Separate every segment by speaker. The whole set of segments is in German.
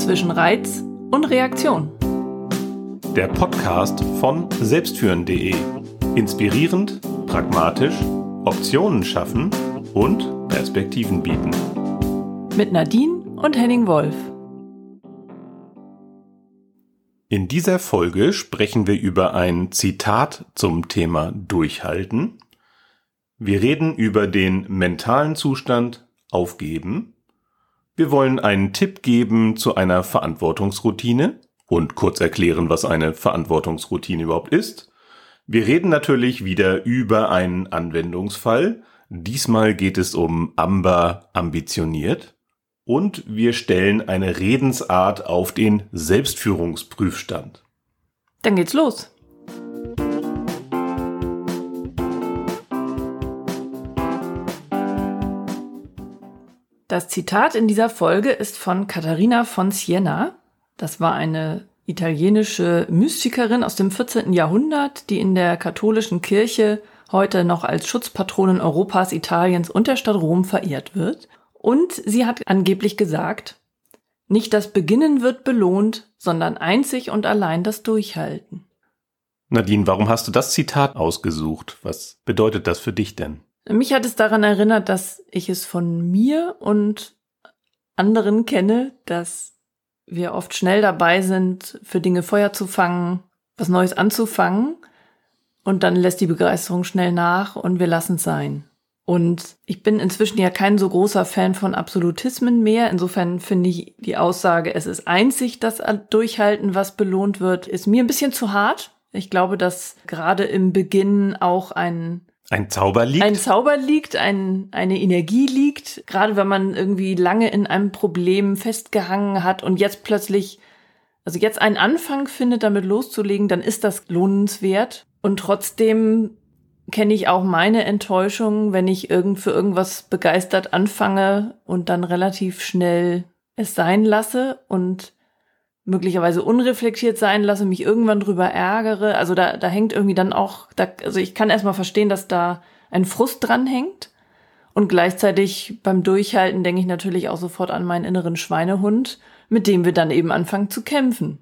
Speaker 1: zwischen Reiz und Reaktion.
Speaker 2: Der Podcast von selbstführen.de. Inspirierend, pragmatisch, Optionen schaffen und Perspektiven bieten.
Speaker 1: Mit Nadine und Henning Wolf.
Speaker 2: In dieser Folge sprechen wir über ein Zitat zum Thema Durchhalten. Wir reden über den mentalen Zustand Aufgeben. Wir wollen einen Tipp geben zu einer Verantwortungsroutine und kurz erklären, was eine Verantwortungsroutine überhaupt ist. Wir reden natürlich wieder über einen Anwendungsfall. Diesmal geht es um Amber ambitioniert. Und wir stellen eine Redensart auf den Selbstführungsprüfstand.
Speaker 1: Dann geht's los. Das Zitat in dieser Folge ist von Katharina von Siena. Das war eine italienische Mystikerin aus dem 14. Jahrhundert, die in der katholischen Kirche heute noch als Schutzpatronin Europas, Italiens und der Stadt Rom verehrt wird. Und sie hat angeblich gesagt, nicht das Beginnen wird belohnt, sondern einzig und allein das Durchhalten.
Speaker 2: Nadine, warum hast du das Zitat ausgesucht? Was bedeutet das für dich denn?
Speaker 1: Mich hat es daran erinnert, dass ich es von mir und anderen kenne, dass wir oft schnell dabei sind, für Dinge Feuer zu fangen, was Neues anzufangen und dann lässt die Begeisterung schnell nach und wir lassen es sein. Und ich bin inzwischen ja kein so großer Fan von Absolutismen mehr. Insofern finde ich die Aussage, es ist einzig das Durchhalten, was belohnt wird, ist mir ein bisschen zu hart. Ich glaube, dass gerade im Beginn auch ein
Speaker 2: ein Zauber liegt?
Speaker 1: Ein Zauber liegt, ein, eine Energie liegt. Gerade wenn man irgendwie lange in einem Problem festgehangen hat und jetzt plötzlich, also jetzt einen Anfang findet, damit loszulegen, dann ist das lohnenswert. Und trotzdem kenne ich auch meine Enttäuschung, wenn ich irgend für irgendwas begeistert anfange und dann relativ schnell es sein lasse und möglicherweise unreflektiert sein lasse, mich irgendwann drüber ärgere. Also da, da hängt irgendwie dann auch, da, also ich kann erstmal verstehen, dass da ein Frust dran hängt. Und gleichzeitig beim Durchhalten denke ich natürlich auch sofort an meinen inneren Schweinehund, mit dem wir dann eben anfangen zu kämpfen.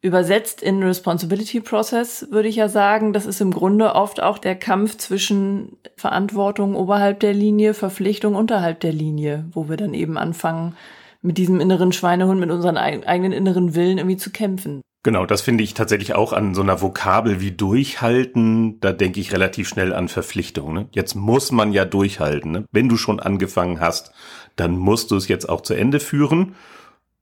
Speaker 1: Übersetzt in Responsibility Process würde ich ja sagen, das ist im Grunde oft auch der Kampf zwischen Verantwortung oberhalb der Linie, Verpflichtung unterhalb der Linie, wo wir dann eben anfangen, mit diesem inneren Schweinehund, mit unseren eigenen inneren Willen irgendwie zu kämpfen.
Speaker 2: Genau, das finde ich tatsächlich auch an so einer Vokabel wie durchhalten. Da denke ich relativ schnell an Verpflichtung. Ne? Jetzt muss man ja durchhalten. Ne? Wenn du schon angefangen hast, dann musst du es jetzt auch zu Ende führen.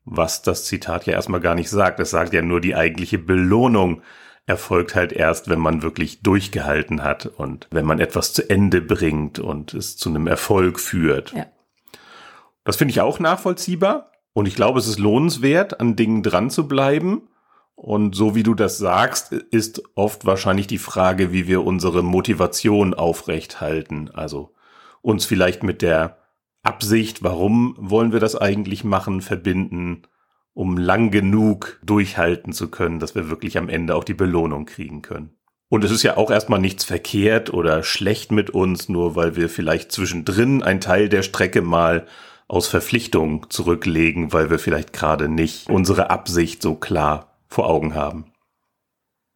Speaker 2: Was das Zitat ja erstmal gar nicht sagt. Es sagt ja nur, die eigentliche Belohnung erfolgt halt erst, wenn man wirklich durchgehalten hat und wenn man etwas zu Ende bringt und es zu einem Erfolg führt. Ja. Das finde ich auch nachvollziehbar. Und ich glaube, es ist lohnenswert, an Dingen dran zu bleiben. Und so wie du das sagst, ist oft wahrscheinlich die Frage, wie wir unsere Motivation aufrecht halten. Also uns vielleicht mit der Absicht, warum wollen wir das eigentlich machen, verbinden, um lang genug durchhalten zu können, dass wir wirklich am Ende auch die Belohnung kriegen können. Und es ist ja auch erstmal nichts verkehrt oder schlecht mit uns, nur weil wir vielleicht zwischendrin ein Teil der Strecke mal aus Verpflichtung zurücklegen, weil wir vielleicht gerade nicht unsere Absicht so klar vor Augen haben.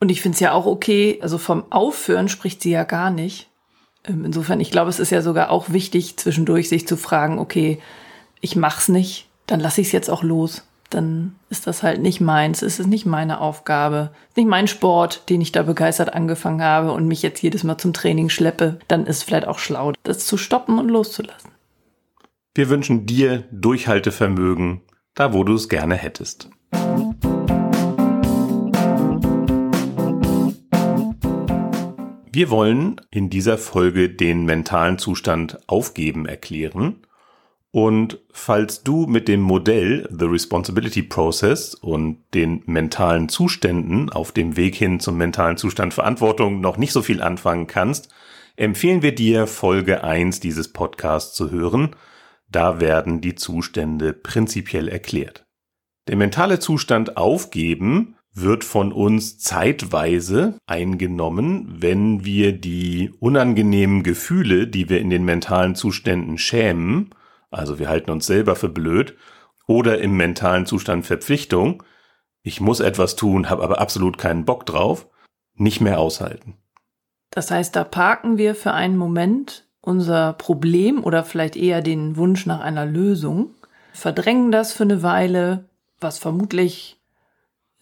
Speaker 1: Und ich finde es ja auch okay, also vom Aufhören spricht sie ja gar nicht. Ähm, insofern, ich glaube, es ist ja sogar auch wichtig, zwischendurch sich zu fragen, okay, ich mach's nicht, dann lasse ich es jetzt auch los. Dann ist das halt nicht meins, es ist nicht meine Aufgabe, nicht mein Sport, den ich da begeistert angefangen habe und mich jetzt jedes Mal zum Training schleppe. Dann ist vielleicht auch schlau, das zu stoppen und loszulassen.
Speaker 2: Wir wünschen dir Durchhaltevermögen, da wo du es gerne hättest. Wir wollen in dieser Folge den mentalen Zustand aufgeben erklären. Und falls du mit dem Modell The Responsibility Process und den mentalen Zuständen auf dem Weg hin zum mentalen Zustand Verantwortung noch nicht so viel anfangen kannst, empfehlen wir dir Folge 1 dieses Podcasts zu hören – da werden die Zustände prinzipiell erklärt. Der mentale Zustand aufgeben wird von uns zeitweise eingenommen, wenn wir die unangenehmen Gefühle, die wir in den mentalen Zuständen schämen, also wir halten uns selber für blöd, oder im mentalen Zustand Verpflichtung, ich muss etwas tun, habe aber absolut keinen Bock drauf, nicht mehr aushalten.
Speaker 1: Das heißt, da parken wir für einen Moment unser Problem oder vielleicht eher den Wunsch nach einer Lösung, verdrängen das für eine Weile, was vermutlich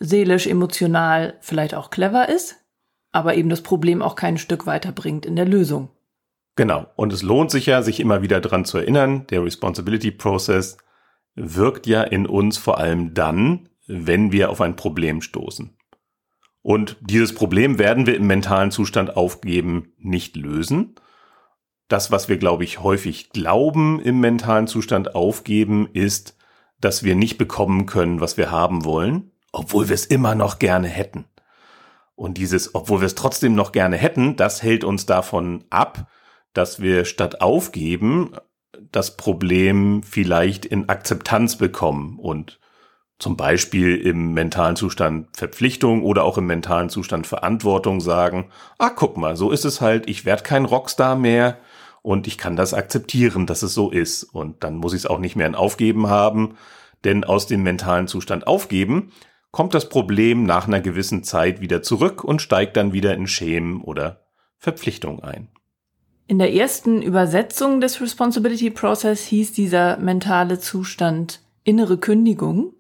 Speaker 1: seelisch, emotional vielleicht auch clever ist, aber eben das Problem auch kein Stück weiterbringt in der Lösung.
Speaker 2: Genau. Und es lohnt sich ja, sich immer wieder dran zu erinnern, der Responsibility Process wirkt ja in uns vor allem dann, wenn wir auf ein Problem stoßen. Und dieses Problem werden wir im mentalen Zustand aufgeben nicht lösen. Das, was wir, glaube ich, häufig glauben im mentalen Zustand aufgeben, ist, dass wir nicht bekommen können, was wir haben wollen, obwohl wir es immer noch gerne hätten. Und dieses, obwohl wir es trotzdem noch gerne hätten, das hält uns davon ab, dass wir statt aufgeben das Problem vielleicht in Akzeptanz bekommen und zum Beispiel im mentalen Zustand Verpflichtung oder auch im mentalen Zustand Verantwortung sagen, ah, guck mal, so ist es halt, ich werde kein Rockstar mehr und ich kann das akzeptieren, dass es so ist. Und dann muss ich es auch nicht mehr in Aufgeben haben, denn aus dem mentalen Zustand Aufgeben kommt das Problem nach einer gewissen Zeit wieder zurück und steigt dann wieder in Schämen oder Verpflichtung ein.
Speaker 1: In der ersten Übersetzung des Responsibility Process hieß dieser mentale Zustand innere Kündigung.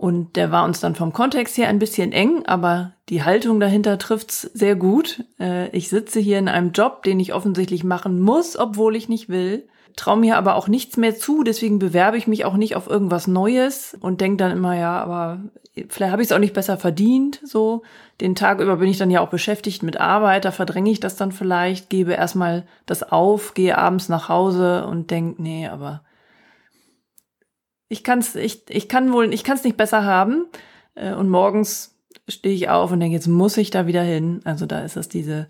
Speaker 1: Und der war uns dann vom Kontext her ein bisschen eng, aber die Haltung dahinter trifft's sehr gut. Äh, ich sitze hier in einem Job, den ich offensichtlich machen muss, obwohl ich nicht will traue mir aber auch nichts mehr zu, deswegen bewerbe ich mich auch nicht auf irgendwas Neues und denke dann immer, ja, aber vielleicht habe ich es auch nicht besser verdient. So, den Tag über bin ich dann ja auch beschäftigt mit Arbeit, da verdränge ich das dann vielleicht, gebe erstmal das auf, gehe abends nach Hause und denke, nee, aber ich kann's, ich, ich kann wohl, ich kann es nicht besser haben. Äh, und morgens stehe ich auf und denke, jetzt muss ich da wieder hin. Also da ist es diese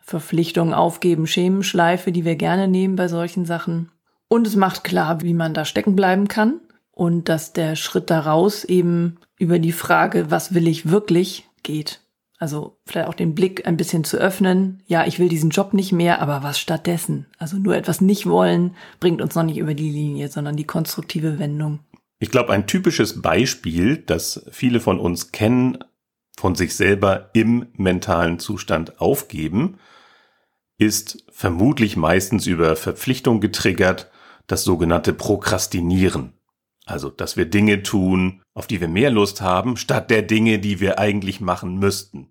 Speaker 1: Verpflichtung aufgeben, Schemenschleife, die wir gerne nehmen bei solchen Sachen. Und es macht klar, wie man da stecken bleiben kann und dass der Schritt daraus eben über die Frage, was will ich wirklich, geht. Also vielleicht auch den Blick ein bisschen zu öffnen. Ja, ich will diesen Job nicht mehr, aber was stattdessen? Also nur etwas nicht wollen bringt uns noch nicht über die Linie, sondern die konstruktive Wendung.
Speaker 2: Ich glaube, ein typisches Beispiel, das viele von uns kennen, von sich selber im mentalen Zustand aufgeben, ist vermutlich meistens über Verpflichtung getriggert, das sogenannte Prokrastinieren. Also, dass wir Dinge tun, auf die wir mehr Lust haben, statt der Dinge, die wir eigentlich machen müssten.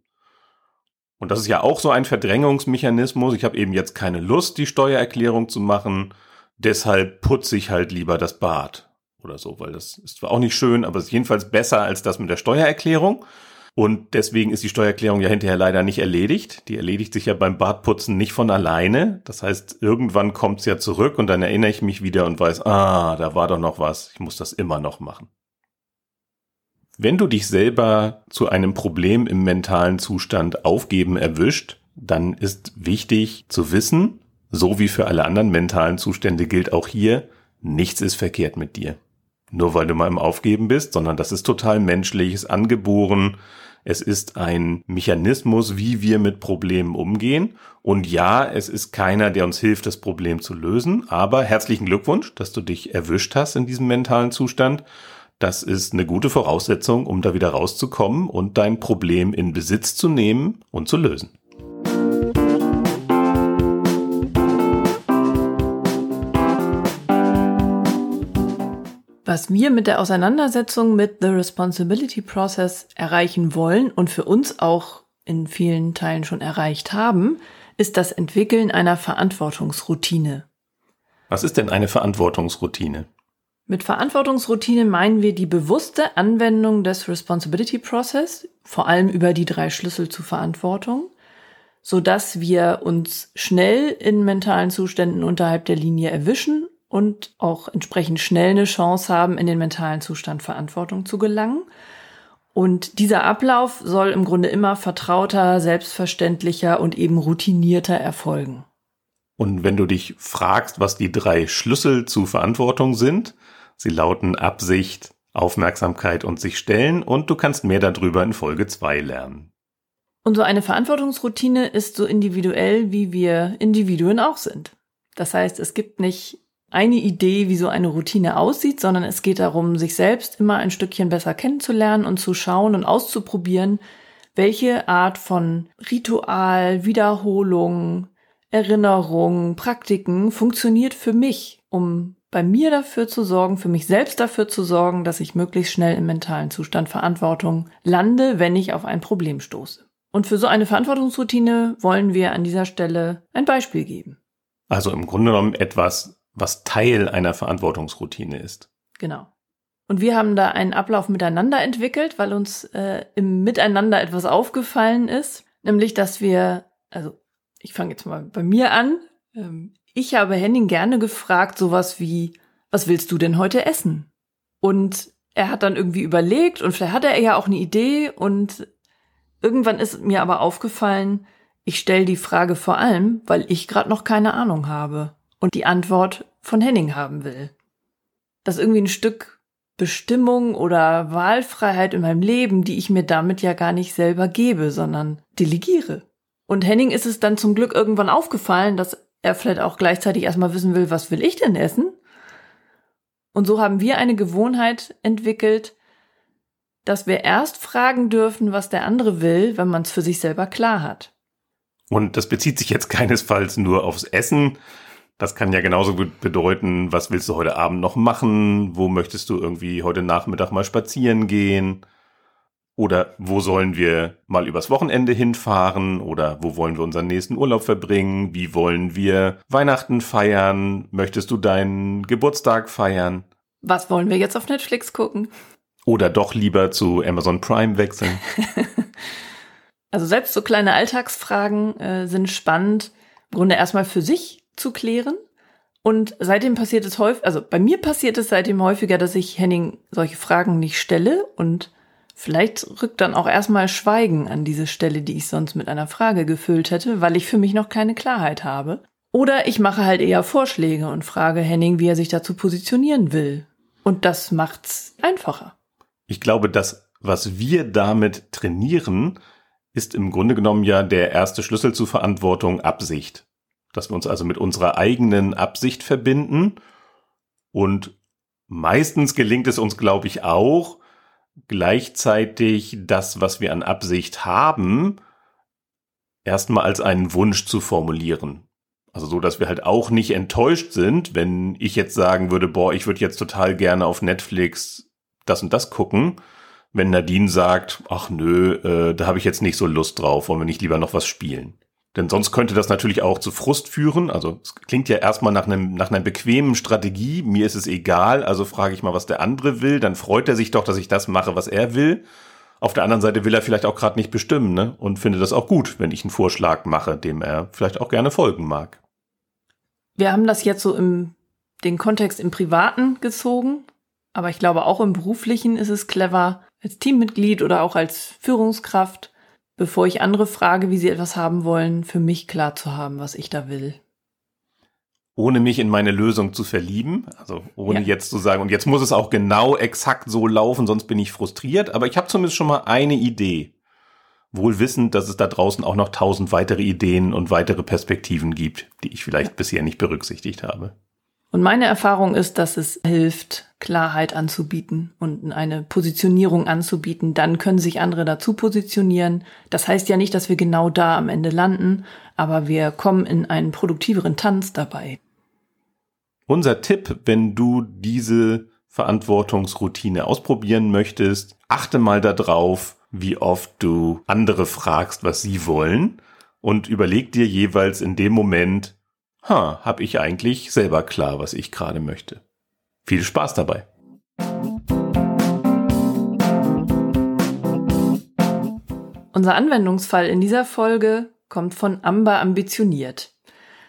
Speaker 2: Und das ist ja auch so ein Verdrängungsmechanismus. Ich habe eben jetzt keine Lust, die Steuererklärung zu machen, deshalb putze ich halt lieber das Bad oder so, weil das ist zwar auch nicht schön, aber es ist jedenfalls besser als das mit der Steuererklärung. Und deswegen ist die Steuererklärung ja hinterher leider nicht erledigt. Die erledigt sich ja beim Badputzen nicht von alleine. Das heißt, irgendwann kommt es ja zurück und dann erinnere ich mich wieder und weiß, ah, da war doch noch was. Ich muss das immer noch machen. Wenn du dich selber zu einem Problem im mentalen Zustand aufgeben erwischt, dann ist wichtig zu wissen, so wie für alle anderen mentalen Zustände gilt auch hier, nichts ist verkehrt mit dir. Nur weil du mal im Aufgeben bist, sondern das ist total menschlich, ist angeboren, es ist ein Mechanismus, wie wir mit Problemen umgehen. Und ja, es ist keiner, der uns hilft, das Problem zu lösen. Aber herzlichen Glückwunsch, dass du dich erwischt hast in diesem mentalen Zustand. Das ist eine gute Voraussetzung, um da wieder rauszukommen und dein Problem in Besitz zu nehmen und zu lösen.
Speaker 1: Was wir mit der Auseinandersetzung mit The Responsibility Process erreichen wollen und für uns auch in vielen Teilen schon erreicht haben, ist das Entwickeln einer Verantwortungsroutine.
Speaker 2: Was ist denn eine Verantwortungsroutine?
Speaker 1: Mit Verantwortungsroutine meinen wir die bewusste Anwendung des Responsibility Process, vor allem über die drei Schlüssel zur Verantwortung, so dass wir uns schnell in mentalen Zuständen unterhalb der Linie erwischen und auch entsprechend schnell eine Chance haben, in den mentalen Zustand Verantwortung zu gelangen. Und dieser Ablauf soll im Grunde immer vertrauter, selbstverständlicher und eben routinierter erfolgen.
Speaker 2: Und wenn du dich fragst, was die drei Schlüssel zu Verantwortung sind, sie lauten Absicht, Aufmerksamkeit und sich stellen und du kannst mehr darüber in Folge 2 lernen.
Speaker 1: Und so eine Verantwortungsroutine ist so individuell, wie wir Individuen auch sind. Das heißt, es gibt nicht eine Idee, wie so eine Routine aussieht, sondern es geht darum, sich selbst immer ein Stückchen besser kennenzulernen und zu schauen und auszuprobieren, welche Art von Ritual, Wiederholung, Erinnerung, Praktiken funktioniert für mich, um bei mir dafür zu sorgen, für mich selbst dafür zu sorgen, dass ich möglichst schnell im mentalen Zustand Verantwortung lande, wenn ich auf ein Problem stoße. Und für so eine Verantwortungsroutine wollen wir an dieser Stelle ein Beispiel geben.
Speaker 2: Also im Grunde genommen etwas, was Teil einer Verantwortungsroutine ist.
Speaker 1: Genau. Und wir haben da einen Ablauf miteinander entwickelt, weil uns äh, im Miteinander etwas aufgefallen ist, nämlich dass wir, also ich fange jetzt mal bei mir an. Ähm, ich habe Henning gerne gefragt, sowas wie, was willst du denn heute essen? Und er hat dann irgendwie überlegt und vielleicht hatte er ja auch eine Idee und irgendwann ist mir aber aufgefallen, ich stelle die Frage vor allem, weil ich gerade noch keine Ahnung habe und die Antwort von Henning haben will. Das ist irgendwie ein Stück Bestimmung oder Wahlfreiheit in meinem Leben, die ich mir damit ja gar nicht selber gebe, sondern delegiere. Und Henning ist es dann zum Glück irgendwann aufgefallen, dass er vielleicht auch gleichzeitig erstmal wissen will, was will ich denn essen? Und so haben wir eine Gewohnheit entwickelt, dass wir erst fragen dürfen, was der andere will, wenn man es für sich selber klar hat.
Speaker 2: Und das bezieht sich jetzt keinesfalls nur aufs Essen. Das kann ja genauso gut bedeuten, was willst du heute Abend noch machen? Wo möchtest du irgendwie heute Nachmittag mal spazieren gehen? Oder wo sollen wir mal übers Wochenende hinfahren? Oder wo wollen wir unseren nächsten Urlaub verbringen? Wie wollen wir Weihnachten feiern? Möchtest du deinen Geburtstag feiern?
Speaker 1: Was wollen wir jetzt auf Netflix gucken?
Speaker 2: Oder doch lieber zu Amazon Prime wechseln?
Speaker 1: also selbst so kleine Alltagsfragen äh, sind spannend, im Grunde erstmal für sich zu klären. Und seitdem passiert es häufig, also bei mir passiert es seitdem häufiger, dass ich Henning solche Fragen nicht stelle und Vielleicht rückt dann auch erstmal Schweigen an diese Stelle, die ich sonst mit einer Frage gefüllt hätte, weil ich für mich noch keine Klarheit habe. Oder ich mache halt eher Vorschläge und frage Henning, wie er sich dazu positionieren will. Und das macht's einfacher.
Speaker 2: Ich glaube, das, was wir damit trainieren, ist im Grunde genommen ja der erste Schlüssel zur Verantwortung Absicht. Dass wir uns also mit unserer eigenen Absicht verbinden. Und meistens gelingt es uns, glaube ich, auch, gleichzeitig das, was wir an Absicht haben, erstmal als einen Wunsch zu formulieren. Also so, dass wir halt auch nicht enttäuscht sind, wenn ich jetzt sagen würde, boah, ich würde jetzt total gerne auf Netflix das und das gucken. Wenn Nadine sagt, ach nö, äh, da habe ich jetzt nicht so Lust drauf, wollen wir nicht lieber noch was spielen. Denn sonst könnte das natürlich auch zu Frust führen. Also es klingt ja erstmal nach einem nach einer bequemen Strategie. Mir ist es egal, also frage ich mal, was der andere will. Dann freut er sich doch, dass ich das mache, was er will. Auf der anderen Seite will er vielleicht auch gerade nicht bestimmen ne? und findet das auch gut, wenn ich einen Vorschlag mache, dem er vielleicht auch gerne folgen mag.
Speaker 1: Wir haben das jetzt so im den Kontext im Privaten gezogen, aber ich glaube auch im Beruflichen ist es clever, als Teammitglied oder auch als Führungskraft bevor ich andere frage, wie sie etwas haben wollen, für mich klar zu haben, was ich da will.
Speaker 2: Ohne mich in meine Lösung zu verlieben, also ohne ja. jetzt zu sagen, und jetzt muss es auch genau exakt so laufen, sonst bin ich frustriert, aber ich habe zumindest schon mal eine Idee. Wohl wissend, dass es da draußen auch noch tausend weitere Ideen und weitere Perspektiven gibt, die ich vielleicht ja. bisher nicht berücksichtigt habe.
Speaker 1: Und meine Erfahrung ist, dass es hilft, Klarheit anzubieten und eine Positionierung anzubieten. Dann können sich andere dazu positionieren. Das heißt ja nicht, dass wir genau da am Ende landen, aber wir kommen in einen produktiveren Tanz dabei.
Speaker 2: Unser Tipp, wenn du diese Verantwortungsroutine ausprobieren möchtest, achte mal darauf, wie oft du andere fragst, was sie wollen und überleg dir jeweils in dem Moment, ha, hab ich eigentlich selber klar, was ich gerade möchte. Viel Spaß dabei.
Speaker 1: Unser Anwendungsfall in dieser Folge kommt von Amber Ambitioniert.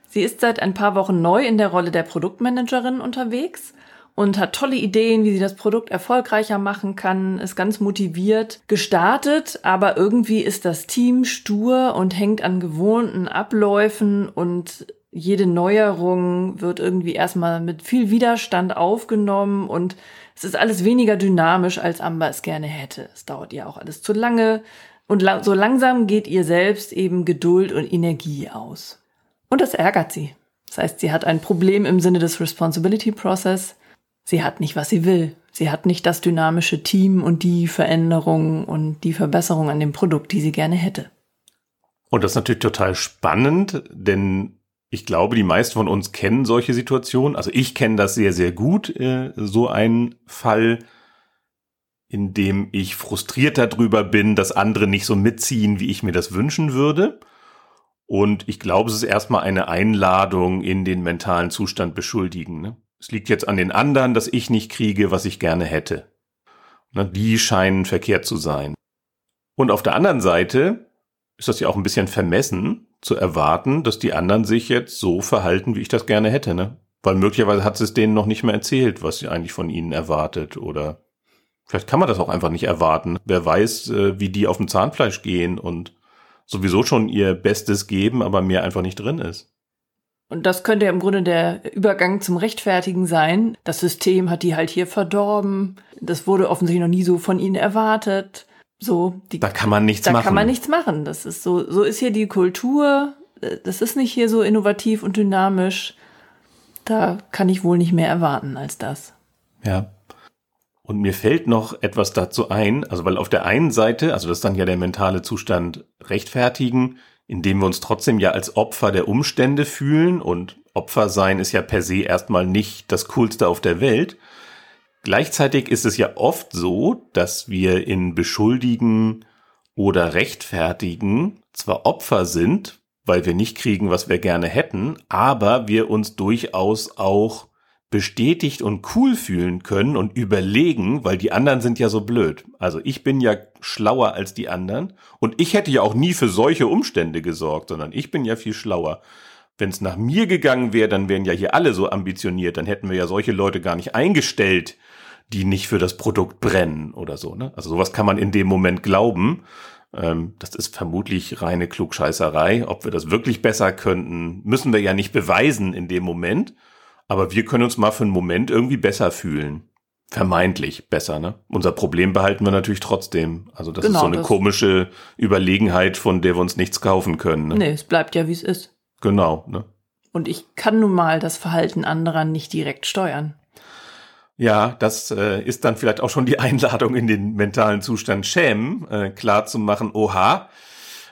Speaker 1: Sie ist seit ein paar Wochen neu in der Rolle der Produktmanagerin unterwegs und hat tolle Ideen, wie sie das Produkt erfolgreicher machen kann, ist ganz motiviert gestartet, aber irgendwie ist das Team stur und hängt an gewohnten Abläufen und jede Neuerung wird irgendwie erstmal mit viel Widerstand aufgenommen und es ist alles weniger dynamisch, als Amber es gerne hätte. Es dauert ihr auch alles zu lange und la so langsam geht ihr selbst eben Geduld und Energie aus. Und das ärgert sie. Das heißt, sie hat ein Problem im Sinne des Responsibility Process. Sie hat nicht, was sie will. Sie hat nicht das dynamische Team und die Veränderung und die Verbesserung an dem Produkt, die sie gerne hätte.
Speaker 2: Und das ist natürlich total spannend, denn ich glaube, die meisten von uns kennen solche Situationen. Also ich kenne das sehr, sehr gut, äh, so ein Fall, in dem ich frustriert darüber bin, dass andere nicht so mitziehen, wie ich mir das wünschen würde. Und ich glaube, es ist erstmal eine Einladung in den mentalen Zustand beschuldigen. Ne? Es liegt jetzt an den anderen, dass ich nicht kriege, was ich gerne hätte. Ne? Die scheinen verkehrt zu sein. Und auf der anderen Seite ist das ja auch ein bisschen vermessen, zu erwarten, dass die anderen sich jetzt so verhalten, wie ich das gerne hätte, ne? Weil möglicherweise hat es denen noch nicht mehr erzählt, was sie eigentlich von ihnen erwartet oder vielleicht kann man das auch einfach nicht erwarten. Wer weiß, äh, wie die auf dem Zahnfleisch gehen und sowieso schon ihr Bestes geben, aber mehr einfach nicht drin ist.
Speaker 1: Und das könnte ja im Grunde der Übergang zum Rechtfertigen sein. Das System hat die halt hier verdorben. Das wurde offensichtlich noch nie so von ihnen erwartet. So,
Speaker 2: die, da kann man nichts
Speaker 1: da
Speaker 2: machen.
Speaker 1: Da kann man nichts machen. Das ist so, so ist hier die Kultur. Das ist nicht hier so innovativ und dynamisch. Da kann ich wohl nicht mehr erwarten als das.
Speaker 2: Ja. Und mir fällt noch etwas dazu ein, also weil auf der einen Seite, also das ist dann ja der mentale Zustand rechtfertigen, indem wir uns trotzdem ja als Opfer der Umstände fühlen und Opfer sein ist ja per se erstmal nicht das Coolste auf der Welt. Gleichzeitig ist es ja oft so, dass wir in Beschuldigen oder Rechtfertigen zwar Opfer sind, weil wir nicht kriegen, was wir gerne hätten, aber wir uns durchaus auch bestätigt und cool fühlen können und überlegen, weil die anderen sind ja so blöd. Also ich bin ja schlauer als die anderen und ich hätte ja auch nie für solche Umstände gesorgt, sondern ich bin ja viel schlauer. Wenn es nach mir gegangen wäre, dann wären ja hier alle so ambitioniert, dann hätten wir ja solche Leute gar nicht eingestellt, die nicht für das Produkt brennen oder so. Ne? Also sowas kann man in dem Moment glauben. Ähm, das ist vermutlich reine Klugscheißerei. Ob wir das wirklich besser könnten, müssen wir ja nicht beweisen in dem Moment. Aber wir können uns mal für einen Moment irgendwie besser fühlen. Vermeintlich besser, ne? Unser Problem behalten wir natürlich trotzdem. Also das genau, ist so eine komische Überlegenheit, von der wir uns nichts kaufen können. Ne?
Speaker 1: Nee, es bleibt ja, wie es ist.
Speaker 2: Genau, ne?
Speaker 1: Und ich kann nun mal das Verhalten anderer nicht direkt steuern.
Speaker 2: Ja, das äh, ist dann vielleicht auch schon die Einladung in den mentalen Zustand Schämen, äh, klar zu machen, oha,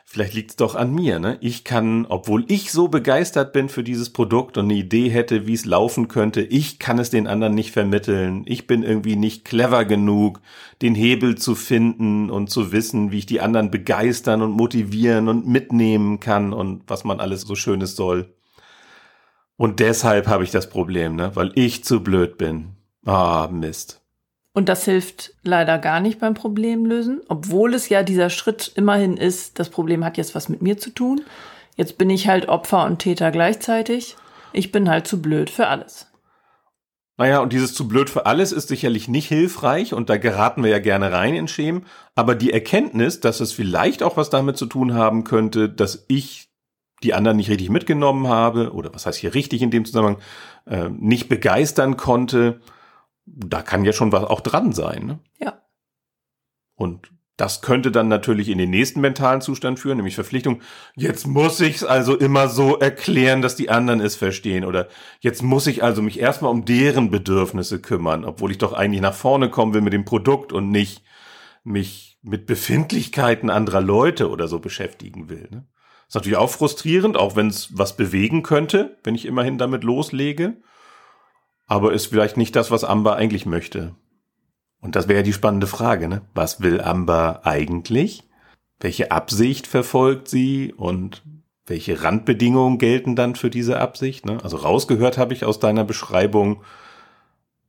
Speaker 2: vielleicht liegt es doch an mir. Ne? Ich kann, obwohl ich so begeistert bin für dieses Produkt und eine Idee hätte, wie es laufen könnte, ich kann es den anderen nicht vermitteln. Ich bin irgendwie nicht clever genug, den Hebel zu finden und zu wissen, wie ich die anderen begeistern und motivieren und mitnehmen kann und was man alles so Schönes soll. Und deshalb habe ich das Problem, ne? weil ich zu blöd bin. Ah, Mist.
Speaker 1: Und das hilft leider gar nicht beim Problemlösen, obwohl es ja dieser Schritt immerhin ist, das Problem hat jetzt was mit mir zu tun. Jetzt bin ich halt Opfer und Täter gleichzeitig. Ich bin halt zu blöd für alles.
Speaker 2: Naja, und dieses zu blöd für alles ist sicherlich nicht hilfreich und da geraten wir ja gerne rein in Schemen. Aber die Erkenntnis, dass es vielleicht auch was damit zu tun haben könnte, dass ich die anderen nicht richtig mitgenommen habe oder was heißt hier richtig in dem Zusammenhang, äh, nicht begeistern konnte, da kann ja schon was auch dran sein. Ne?
Speaker 1: Ja.
Speaker 2: Und das könnte dann natürlich in den nächsten mentalen Zustand führen, nämlich Verpflichtung. Jetzt muss ich es also immer so erklären, dass die anderen es verstehen. Oder jetzt muss ich also mich erstmal um deren Bedürfnisse kümmern, obwohl ich doch eigentlich nach vorne kommen will mit dem Produkt und nicht mich mit Befindlichkeiten anderer Leute oder so beschäftigen will. Ne? Ist natürlich auch frustrierend, auch wenn es was bewegen könnte, wenn ich immerhin damit loslege aber ist vielleicht nicht das, was Amber eigentlich möchte. Und das wäre die spannende Frage, ne? Was will Amber eigentlich? Welche Absicht verfolgt sie und welche Randbedingungen gelten dann für diese Absicht? Ne? Also rausgehört habe ich aus deiner Beschreibung,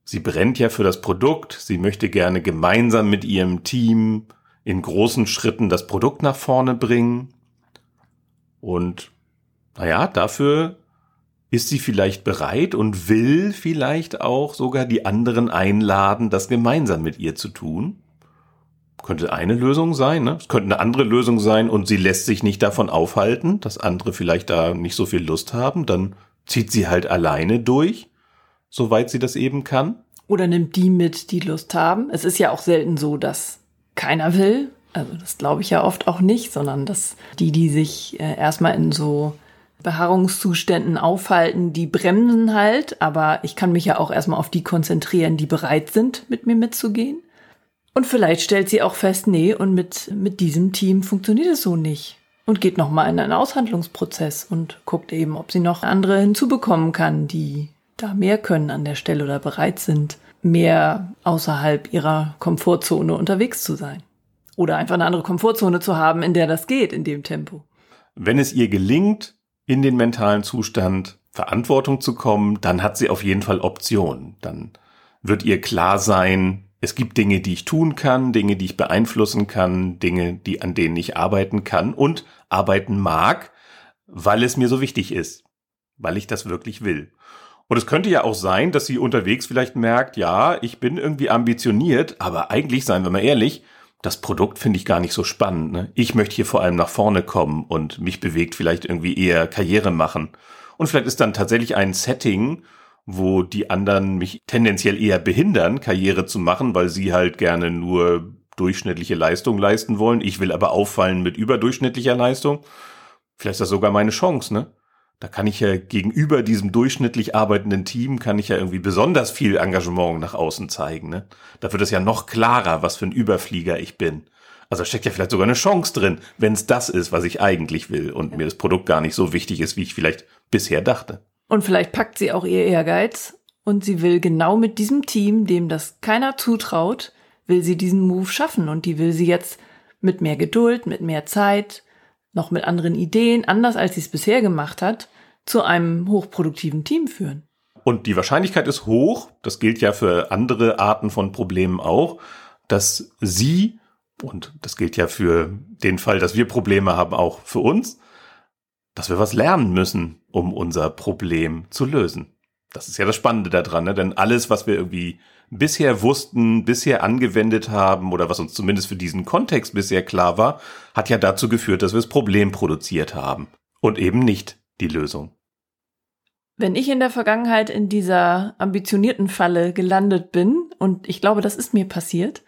Speaker 2: sie brennt ja für das Produkt, sie möchte gerne gemeinsam mit ihrem Team in großen Schritten das Produkt nach vorne bringen. Und naja, dafür ist sie vielleicht bereit und will vielleicht auch sogar die anderen einladen, das gemeinsam mit ihr zu tun? Könnte eine Lösung sein, ne? Es könnte eine andere Lösung sein und sie lässt sich nicht davon aufhalten, dass andere vielleicht da nicht so viel Lust haben, dann zieht sie halt alleine durch, soweit sie das eben kann.
Speaker 1: Oder nimmt die mit, die Lust haben. Es ist ja auch selten so, dass keiner will. Also das glaube ich ja oft auch nicht, sondern dass die, die sich äh, erstmal in so Beharrungszuständen aufhalten, die bremsen halt, aber ich kann mich ja auch erstmal auf die konzentrieren, die bereit sind, mit mir mitzugehen. Und vielleicht stellt sie auch fest, nee, und mit, mit diesem Team funktioniert es so nicht. Und geht nochmal in einen Aushandlungsprozess und guckt eben, ob sie noch andere hinzubekommen kann, die da mehr können an der Stelle oder bereit sind, mehr außerhalb ihrer Komfortzone unterwegs zu sein. Oder einfach eine andere Komfortzone zu haben, in der das geht, in dem Tempo.
Speaker 2: Wenn es ihr gelingt, in den mentalen Zustand Verantwortung zu kommen, dann hat sie auf jeden Fall Optionen. Dann wird ihr klar sein, es gibt Dinge, die ich tun kann, Dinge, die ich beeinflussen kann, Dinge, die an denen ich arbeiten kann und arbeiten mag, weil es mir so wichtig ist, weil ich das wirklich will. Und es könnte ja auch sein, dass sie unterwegs vielleicht merkt, ja, ich bin irgendwie ambitioniert, aber eigentlich, seien wir mal ehrlich, das Produkt finde ich gar nicht so spannend. Ne? Ich möchte hier vor allem nach vorne kommen und mich bewegt vielleicht irgendwie eher Karriere machen. Und vielleicht ist dann tatsächlich ein Setting, wo die anderen mich tendenziell eher behindern, Karriere zu machen, weil sie halt gerne nur durchschnittliche Leistung leisten wollen. Ich will aber auffallen mit überdurchschnittlicher Leistung. Vielleicht ist das sogar meine Chance, ne? Da kann ich ja gegenüber diesem durchschnittlich arbeitenden Team kann ich ja irgendwie besonders viel Engagement nach außen zeigen, ne? Da wird es ja noch klarer, was für ein Überflieger ich bin. Also steckt ja vielleicht sogar eine Chance drin, wenn es das ist, was ich eigentlich will und ja. mir das Produkt gar nicht so wichtig ist, wie ich vielleicht bisher dachte.
Speaker 1: Und vielleicht packt sie auch ihr Ehrgeiz und sie will genau mit diesem Team, dem das keiner zutraut, will sie diesen Move schaffen und die will sie jetzt mit mehr Geduld, mit mehr Zeit, noch mit anderen Ideen, anders als sie es bisher gemacht hat, zu einem hochproduktiven Team führen.
Speaker 2: Und die Wahrscheinlichkeit ist hoch, das gilt ja für andere Arten von Problemen auch, dass sie, und das gilt ja für den Fall, dass wir Probleme haben, auch für uns, dass wir was lernen müssen, um unser Problem zu lösen. Das ist ja das Spannende daran, ne? denn alles, was wir irgendwie bisher wussten, bisher angewendet haben oder was uns zumindest für diesen Kontext bisher klar war, hat ja dazu geführt, dass wir das Problem produziert haben und eben nicht die Lösung.
Speaker 1: Wenn ich in der Vergangenheit in dieser ambitionierten Falle gelandet bin, und ich glaube, das ist mir passiert,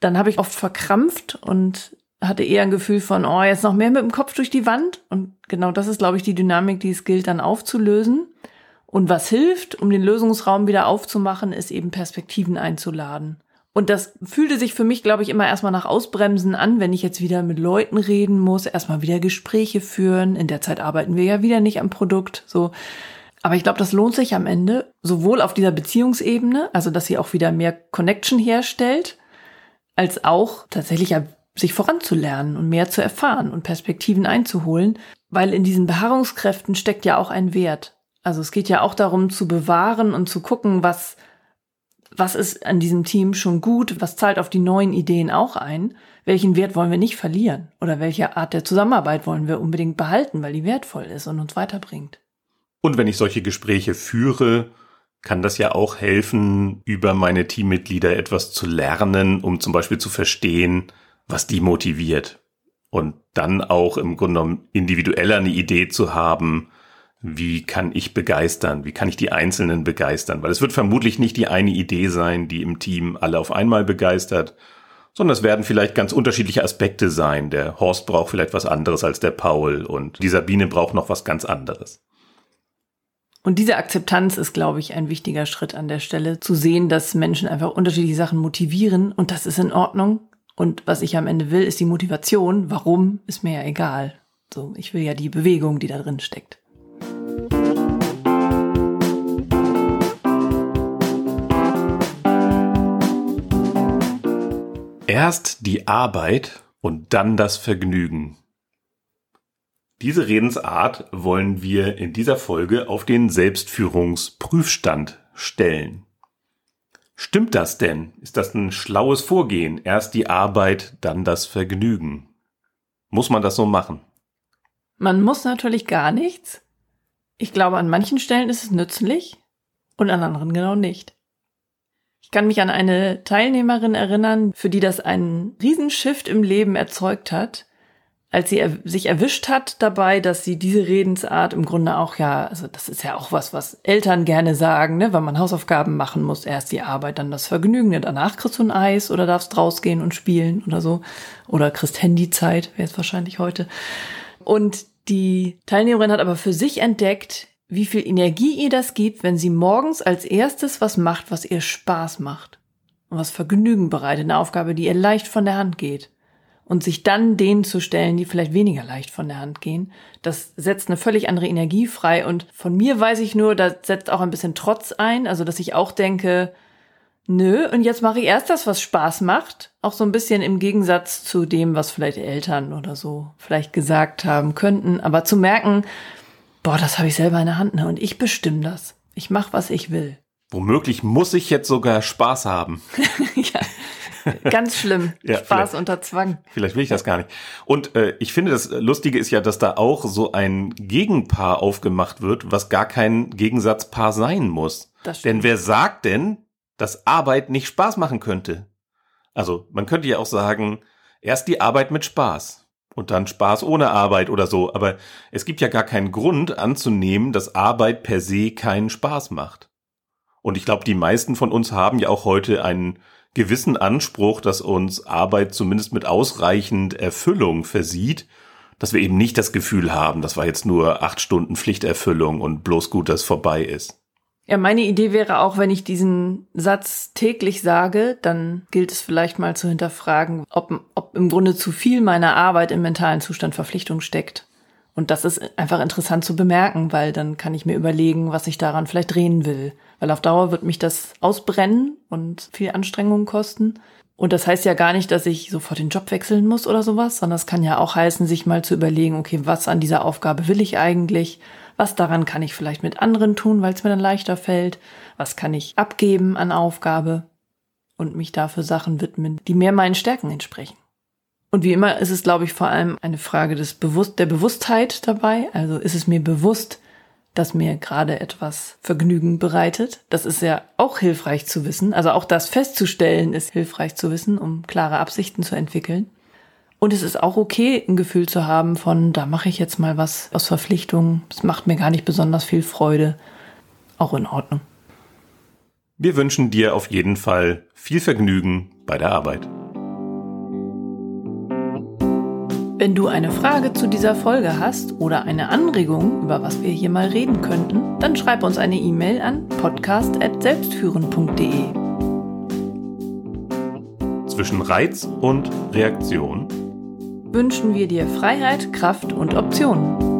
Speaker 1: dann habe ich oft verkrampft und hatte eher ein Gefühl von, oh, jetzt noch mehr mit dem Kopf durch die Wand. Und genau das ist, glaube ich, die Dynamik, die es gilt dann aufzulösen. Und was hilft, um den Lösungsraum wieder aufzumachen, ist eben Perspektiven einzuladen. Und das fühlte sich für mich, glaube ich, immer erstmal nach Ausbremsen an, wenn ich jetzt wieder mit Leuten reden muss, erstmal wieder Gespräche führen. In der Zeit arbeiten wir ja wieder nicht am Produkt, so. Aber ich glaube, das lohnt sich am Ende, sowohl auf dieser Beziehungsebene, also dass sie auch wieder mehr Connection herstellt, als auch tatsächlich sich voranzulernen und mehr zu erfahren und Perspektiven einzuholen, weil in diesen Beharrungskräften steckt ja auch ein Wert. Also es geht ja auch darum zu bewahren und zu gucken, was, was ist an diesem Team schon gut, was zahlt auf die neuen Ideen auch ein, welchen Wert wollen wir nicht verlieren oder welche Art der Zusammenarbeit wollen wir unbedingt behalten, weil die wertvoll ist und uns weiterbringt.
Speaker 2: Und wenn ich solche Gespräche führe, kann das ja auch helfen, über meine Teammitglieder etwas zu lernen, um zum Beispiel zu verstehen, was die motiviert. Und dann auch im Grunde genommen individueller eine Idee zu haben, wie kann ich begeistern, wie kann ich die Einzelnen begeistern. Weil es wird vermutlich nicht die eine Idee sein, die im Team alle auf einmal begeistert, sondern es werden vielleicht ganz unterschiedliche Aspekte sein. Der Horst braucht vielleicht was anderes als der Paul und die Sabine braucht noch was ganz anderes.
Speaker 1: Und diese Akzeptanz ist, glaube ich, ein wichtiger Schritt an der Stelle, zu sehen, dass Menschen einfach unterschiedliche Sachen motivieren und das ist in Ordnung. Und was ich am Ende will, ist die Motivation. Warum, ist mir ja egal. So, ich will ja die Bewegung, die da drin steckt.
Speaker 2: Erst die Arbeit und dann das Vergnügen. Diese Redensart wollen wir in dieser Folge auf den Selbstführungsprüfstand stellen. Stimmt das denn? Ist das ein schlaues Vorgehen? Erst die Arbeit, dann das Vergnügen. Muss man das so machen?
Speaker 1: Man muss natürlich gar nichts. Ich glaube, an manchen Stellen ist es nützlich und an anderen genau nicht. Ich kann mich an eine Teilnehmerin erinnern, für die das einen Riesenshift im Leben erzeugt hat, als sie er sich erwischt hat dabei, dass sie diese Redensart im Grunde auch ja, also das ist ja auch was, was Eltern gerne sagen, ne, wenn man Hausaufgaben machen muss, erst die Arbeit, dann das Vergnügen, ne, danach kriegst du ein Eis oder darfst rausgehen und spielen oder so. Oder kriegst Handyzeit, wäre es wahrscheinlich heute. Und Die Teilnehmerin hat aber für sich entdeckt, wie viel Energie ihr das gibt, wenn sie morgens als erstes was macht, was ihr Spaß macht und was Vergnügen bereitet, eine Aufgabe, die ihr leicht von der Hand geht. Und sich dann denen zu stellen, die vielleicht weniger leicht von der Hand gehen, das setzt eine völlig andere Energie frei. Und von mir weiß ich nur, da setzt auch ein bisschen Trotz ein, also dass ich auch denke, nö, und jetzt mache ich erst das, was Spaß macht. Auch so ein bisschen im Gegensatz zu dem, was vielleicht Eltern oder so vielleicht gesagt haben könnten. Aber zu merken, boah, das habe ich selber in der Hand, ne? Und ich bestimme das. Ich mache, was ich will.
Speaker 2: Womöglich muss ich jetzt sogar Spaß haben.
Speaker 1: ja. Ganz schlimm. ja, Spaß unter Zwang.
Speaker 2: Vielleicht will ich das gar nicht. Und äh, ich finde, das Lustige ist ja, dass da auch so ein Gegenpaar aufgemacht wird, was gar kein Gegensatzpaar sein muss. Das. Denn wer sagt denn, dass Arbeit nicht Spaß machen könnte? Also, man könnte ja auch sagen, erst die Arbeit mit Spaß und dann Spaß ohne Arbeit oder so. Aber es gibt ja gar keinen Grund anzunehmen, dass Arbeit per se keinen Spaß macht. Und ich glaube, die meisten von uns haben ja auch heute einen gewissen Anspruch, dass uns Arbeit zumindest mit ausreichend Erfüllung versieht, dass wir eben nicht das Gefühl haben, das war jetzt nur acht Stunden Pflichterfüllung und bloß gut, dass vorbei ist.
Speaker 1: Ja, meine Idee wäre auch, wenn ich diesen Satz täglich sage, dann gilt es vielleicht mal zu hinterfragen, ob, ob im Grunde zu viel meiner Arbeit im mentalen Zustand Verpflichtung steckt. Und das ist einfach interessant zu bemerken, weil dann kann ich mir überlegen, was ich daran vielleicht drehen will. Weil auf Dauer wird mich das ausbrennen und viel Anstrengung kosten. Und das heißt ja gar nicht, dass ich sofort den Job wechseln muss oder sowas, sondern es kann ja auch heißen, sich mal zu überlegen, okay, was an dieser Aufgabe will ich eigentlich? Was daran kann ich vielleicht mit anderen tun, weil es mir dann leichter fällt? Was kann ich abgeben an Aufgabe und mich dafür Sachen widmen, die mehr meinen Stärken entsprechen? Und wie immer ist es, glaube ich, vor allem eine Frage des Bewusst der Bewusstheit dabei. Also ist es mir bewusst, dass mir gerade etwas Vergnügen bereitet. Das ist ja auch hilfreich zu wissen. Also auch das festzustellen ist hilfreich zu wissen, um klare Absichten zu entwickeln. Und es ist auch okay, ein Gefühl zu haben von, da mache ich jetzt mal was aus Verpflichtung. Es macht mir gar nicht besonders viel Freude. Auch in Ordnung.
Speaker 2: Wir wünschen dir auf jeden Fall viel Vergnügen bei der Arbeit.
Speaker 1: Wenn du eine Frage zu dieser Folge hast oder eine Anregung, über was wir hier mal reden könnten, dann schreib uns eine E-Mail an podcast.selbstführen.de.
Speaker 2: Zwischen Reiz und Reaktion
Speaker 1: wünschen wir dir Freiheit, Kraft und Optionen.